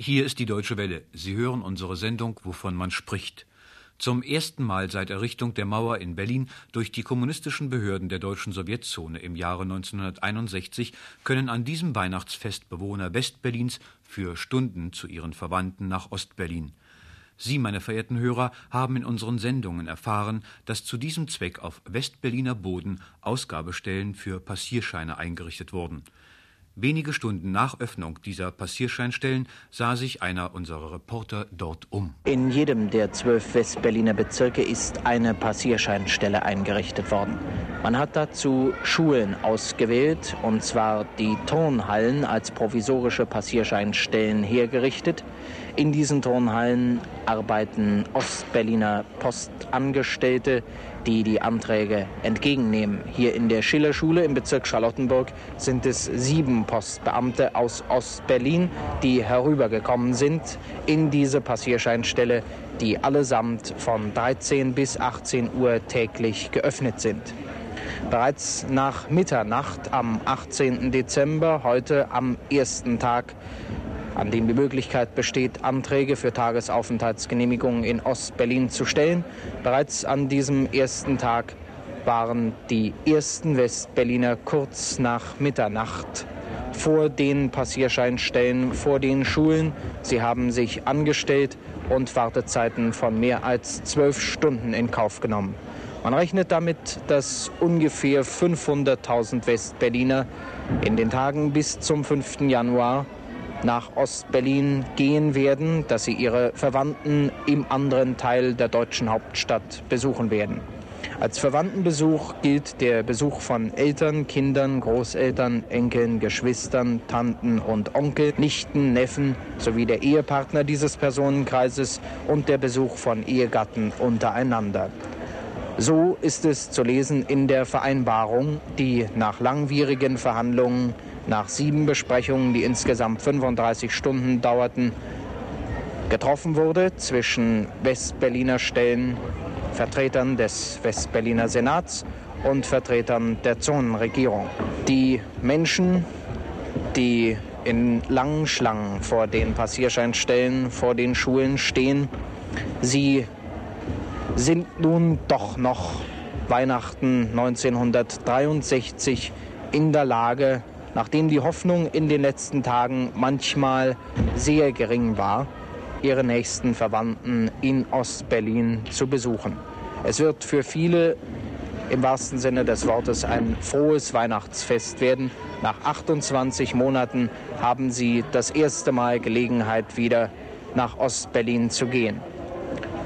Hier ist die Deutsche Welle. Sie hören unsere Sendung, wovon man spricht. Zum ersten Mal seit Errichtung der Mauer in Berlin durch die kommunistischen Behörden der deutschen Sowjetzone im Jahre 1961 können an diesem Weihnachtsfest Bewohner Westberlins für Stunden zu ihren Verwandten nach Ostberlin. Sie, meine verehrten Hörer, haben in unseren Sendungen erfahren, dass zu diesem Zweck auf Westberliner Boden Ausgabestellen für Passierscheine eingerichtet wurden. Wenige Stunden nach Öffnung dieser Passierscheinstellen sah sich einer unserer Reporter dort um. In jedem der zwölf Westberliner Bezirke ist eine Passierscheinstelle eingerichtet worden. Man hat dazu Schulen ausgewählt, und zwar die Turnhallen als provisorische Passierscheinstellen hergerichtet. In diesen Turnhallen arbeiten Ostberliner Postangestellte, die die Anträge entgegennehmen. Hier in der Schillerschule im Bezirk Charlottenburg sind es sieben Postbeamte aus Ostberlin, die herübergekommen sind in diese Passierscheinstelle, die allesamt von 13 bis 18 Uhr täglich geöffnet sind. Bereits nach Mitternacht am 18. Dezember, heute am ersten Tag an dem die Möglichkeit besteht, Anträge für Tagesaufenthaltsgenehmigungen in Ostberlin zu stellen. Bereits an diesem ersten Tag waren die ersten Westberliner kurz nach Mitternacht vor den Passierscheinstellen, vor den Schulen. Sie haben sich angestellt und Wartezeiten von mehr als zwölf Stunden in Kauf genommen. Man rechnet damit, dass ungefähr 500.000 Westberliner in den Tagen bis zum 5. Januar nach Ostberlin gehen werden, dass sie ihre Verwandten im anderen Teil der deutschen Hauptstadt besuchen werden. Als Verwandtenbesuch gilt der Besuch von Eltern, Kindern, Großeltern, Enkeln, Geschwistern, Tanten und Onkel, Nichten, Neffen sowie der Ehepartner dieses Personenkreises und der Besuch von Ehegatten untereinander. So ist es zu lesen in der Vereinbarung, die nach langwierigen Verhandlungen nach sieben Besprechungen, die insgesamt 35 Stunden dauerten, getroffen wurde zwischen Westberliner Stellen, Vertretern des Westberliner Senats und Vertretern der Zonenregierung. Die Menschen, die in langen Schlangen vor den Passierscheinstellen, vor den Schulen stehen, sie sind nun doch noch Weihnachten 1963 in der Lage, nachdem die Hoffnung in den letzten Tagen manchmal sehr gering war, ihre nächsten Verwandten in Ostberlin zu besuchen. Es wird für viele im wahrsten Sinne des Wortes ein frohes Weihnachtsfest werden. Nach 28 Monaten haben sie das erste Mal Gelegenheit, wieder nach Ostberlin zu gehen.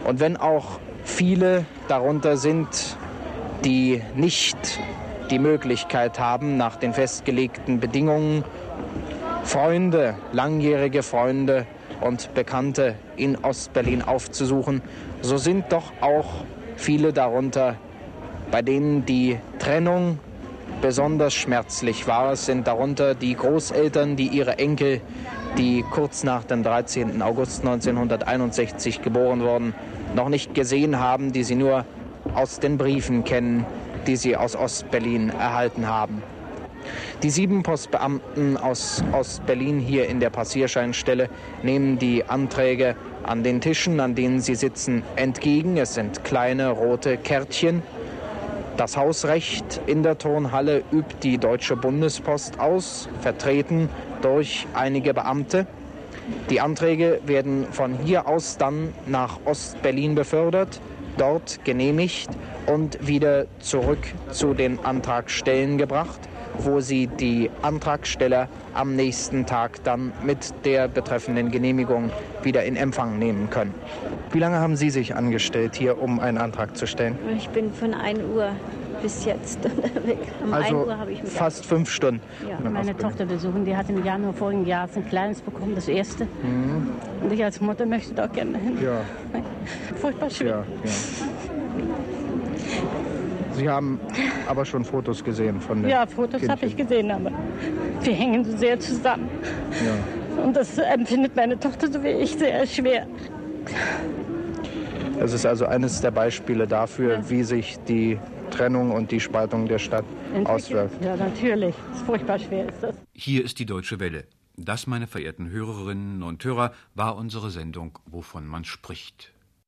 Und wenn auch viele darunter sind, die nicht die Möglichkeit haben, nach den festgelegten Bedingungen Freunde, langjährige Freunde und Bekannte in Ostberlin aufzusuchen, so sind doch auch viele darunter, bei denen die Trennung besonders schmerzlich war. Es sind darunter die Großeltern, die ihre Enkel, die kurz nach dem 13. August 1961 geboren wurden, noch nicht gesehen haben, die sie nur aus den Briefen kennen, die sie aus Ostberlin erhalten haben. Die sieben Postbeamten aus Ostberlin hier in der Passierscheinstelle nehmen die Anträge an den Tischen, an denen sie sitzen, entgegen. Es sind kleine rote Kärtchen. Das Hausrecht in der Turnhalle übt die Deutsche Bundespost aus, vertreten durch einige Beamte. Die Anträge werden von hier aus dann nach Ostberlin befördert dort genehmigt und wieder zurück zu den Antragstellen gebracht, wo sie die Antragsteller am nächsten Tag dann mit der betreffenden Genehmigung wieder in Empfang nehmen können. Wie lange haben Sie sich angestellt hier, um einen Antrag zu stellen? Ich bin von 1 Uhr bis jetzt weg. Um also fast fünf Stunden. Ja, meine Tochter besuchen. Die hat im Januar vorigen Jahres ein kleines bekommen, das erste. Mhm. Und ich als Mutter möchte da gerne hin. Ja. Furchtbar schön. Ja, ja. Sie haben aber schon Fotos gesehen von den Ja, Fotos habe ich gesehen, aber wir hängen so sehr zusammen. Ja. Und das empfindet meine Tochter so wie ich sehr schwer. Das ist also eines der Beispiele dafür, ja. wie sich die Trennung und die Spaltung der Stadt auswirkt. Ja, natürlich. Furchtbar schwer ist das. Hier ist die Deutsche Welle. Das, meine verehrten Hörerinnen und Hörer, war unsere Sendung Wovon man spricht.